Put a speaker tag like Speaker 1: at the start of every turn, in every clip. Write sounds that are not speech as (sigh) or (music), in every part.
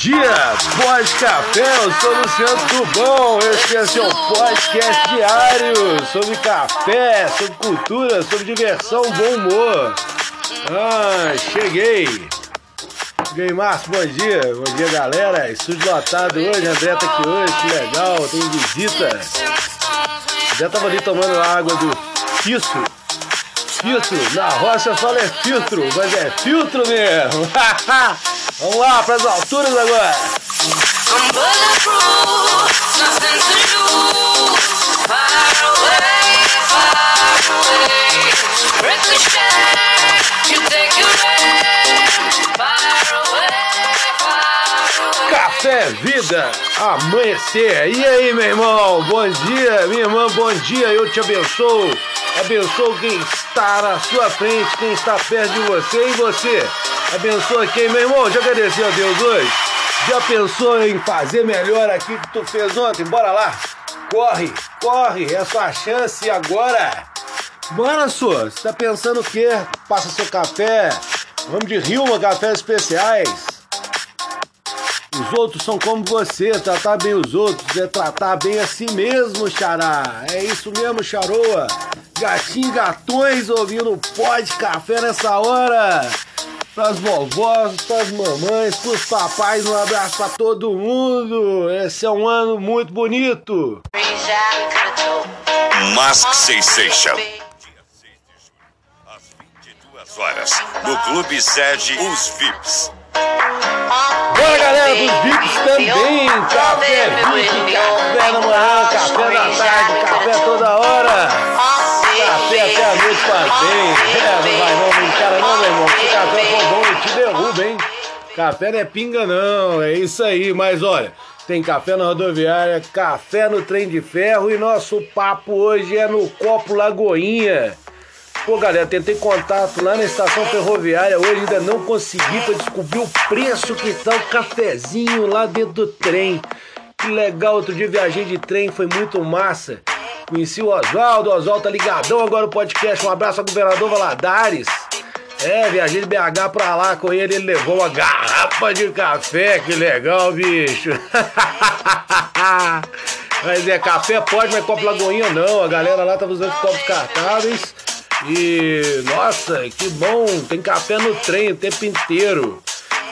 Speaker 1: dia, pós-café, eu sou Luciano Tubão, esse é seu podcast diário sobre café, sobre cultura, sobre diversão, bom humor. Ah, cheguei. Cheguei, Márcio, bom dia. Bom dia, galera. Estúdio lotado hoje, André tá aqui hoje, que legal, tem visita. André tava ali tomando água do filtro. Filtro, na roça fala é filtro, mas é filtro mesmo. (laughs) Vamos lá, para as alturas agora. Café, vida, amanhecer. E aí, meu irmão? Bom dia, minha irmã, bom dia. Eu te abençoo. Abençoo quem está na sua frente, quem está perto de você e você. Abençoa quem, meu irmão? Já agradeceu a Deus hoje? Já pensou em fazer melhor aqui que tu fez ontem? Bora lá! Corre, corre, é a sua chance agora! Bora, sua! Você tá pensando o quê? Passa seu café, vamos de Rilma Cafés Especiais. Os outros são como você, tratar bem os outros é tratar bem a si mesmo, xará. É isso mesmo, charoa. Gatinho gatões ouvindo pode café nessa hora pras vovós, pras mamães, pros papais, um abraço pra todo mundo. Esse é um ano muito bonito.
Speaker 2: Mask Sensation. Às 22 horas, no Clube Sede Os VIPs.
Speaker 1: Café não é pinga não, é isso aí, mas olha. Tem café na rodoviária, café no trem de ferro e nosso papo hoje é no Copo Lagoinha. Pô, galera, tentei contato lá na estação ferroviária, hoje ainda não consegui para descobrir o preço que tá o cafezinho lá dentro do trem. Que legal, outro dia viajei de trem, foi muito massa. Conheci o Oswaldo, o Oswaldo tá ligadão agora no podcast. Um abraço ao governador Valadares. É, viajei de BH pra lá com ele, ele levou uma garrafa de café, que legal, bicho. (laughs) mas é, café pode, mas copo lagoinha não. A galera lá tava usando copos cartáveis. E, nossa, que bom, tem café no trem o tempo inteiro.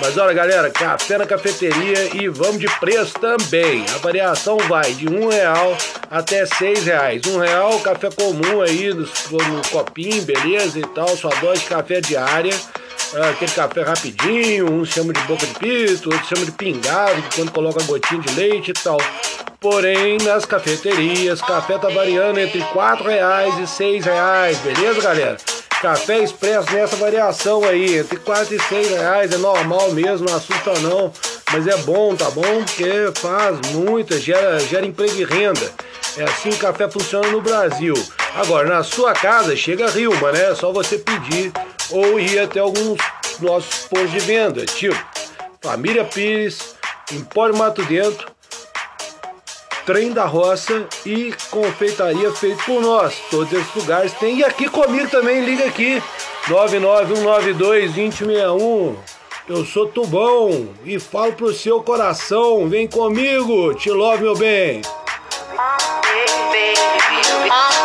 Speaker 1: Mas olha, galera, café na cafeteria e vamos de preço também. A variação vai de um real até seis reais. Um real, café comum aí, no, no copinho, beleza e tal, sua dose de café diária. Ah, aquele café rapidinho, uns chamam de boca de pito, outros chamam de pingado, que quando coloca gotinha de leite e tal. Porém, nas cafeterias, café tá variando entre quatro reais e seis reais, beleza, galera? Café expresso nessa variação aí, entre 4 e 6 reais, é normal mesmo, não assusta não. Mas é bom, tá bom? Porque faz muita, gera, gera emprego e renda. É assim que o café funciona no Brasil. Agora, na sua casa, chega a Rilma, né? É só você pedir ou ir até alguns nossos postos de venda, tipo Família Pires, Empório Mato Dentro, Trem da Roça e Confeitaria feito por nós. Todos esses lugares tem. E aqui comigo também, liga aqui. 99192-2061. Eu sou Tubão e falo pro seu coração. Vem comigo, te love, meu bem. ficou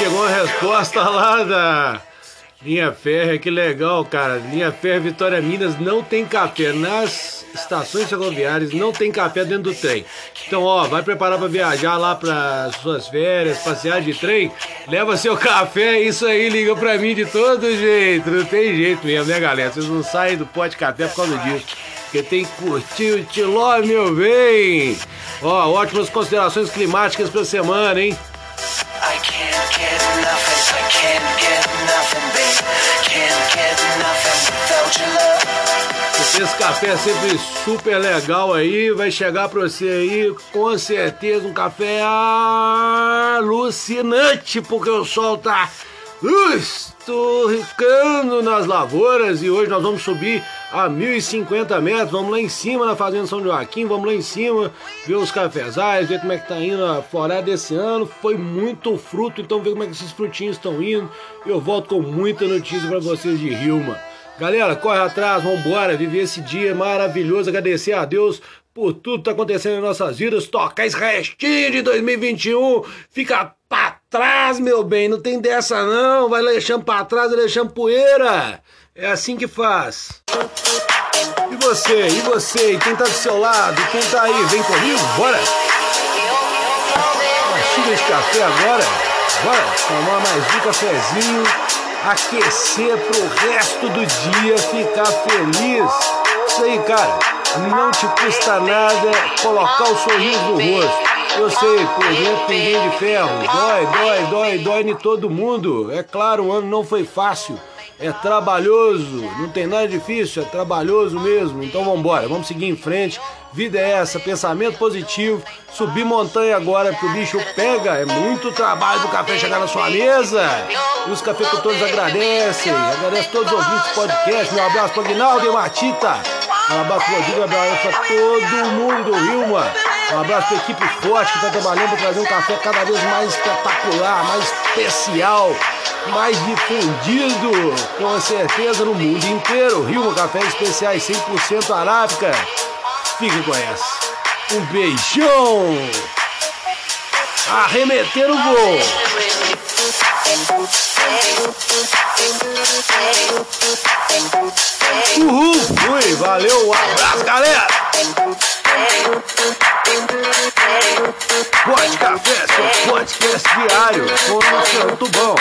Speaker 1: chegou a resposta lá da Linha Férrea, que legal, cara. Linha Férrea Vitória Minas não tem café. Nas estações ferroviárias não tem café dentro do trem. Então, ó, vai preparar para viajar lá para suas férias, passear de trem, leva seu café, isso aí, liga para mim de todo jeito. Não tem jeito mesmo, né, galera? Vocês não saem do pote de café por causa disso. Porque tem que curtir o Tiló, meu bem. Ó, ótimas considerações climáticas pra semana, hein? Esse café é sempre super legal aí, vai chegar pra você aí com certeza um café alucinante, porque o sol tá Estou ricando nas lavouras e hoje nós vamos subir a 1050 metros. Vamos lá em cima na Fazenda São Joaquim, vamos lá em cima ver os cafezais, ver como é que tá indo a florada desse ano. Foi muito fruto, então ver como é que esses frutinhos estão indo. Eu volto com muita notícia para vocês de Rilma. Galera, corre atrás, vambora, viver esse dia maravilhoso, agradecer a Deus por tudo que tá acontecendo em nossas vidas, tocar esse restinho de 2021, fica trás, meu bem, não tem dessa não, vai deixando pra trás, vai deixando poeira, é assim que faz. E você, e você, e quem tá do seu lado, quem tá aí, vem comigo, bora! Uma xícara de café agora, bora tomar mais um cafezinho, aquecer pro resto do dia, ficar feliz. Isso aí, cara, não te custa nada colocar o sorriso no rosto. Eu sei, por dentro tem de ferro. Dói, dói, dói, dói em todo mundo. É claro, o ano não foi fácil. É trabalhoso, não tem nada difícil, é trabalhoso mesmo. Então vamos embora, vamos seguir em frente. Vida é essa, pensamento positivo. Subir montanha agora porque o bicho pega. É muito trabalho do café chegar na sua mesa. E os cafeicultores agradecem. Agradece todos os ouvintes do podcast. Meu abraço para Guinaldo e Matita. Um abraço para o Rodrigo, um abraço para todo mundo do Rilma. Um abraço para a equipe forte que está trabalhando para trazer um café cada vez mais espetacular, mais especial, mais difundido, com certeza no mundo inteiro. Rilma Cafés Especiais 100% arábica. Fique com essa. Um beijão. Arremeter o gol. Uhul, fui, valeu, um abraço, galera! Pode Café, seu podcast diário, com o Luciano Tubão.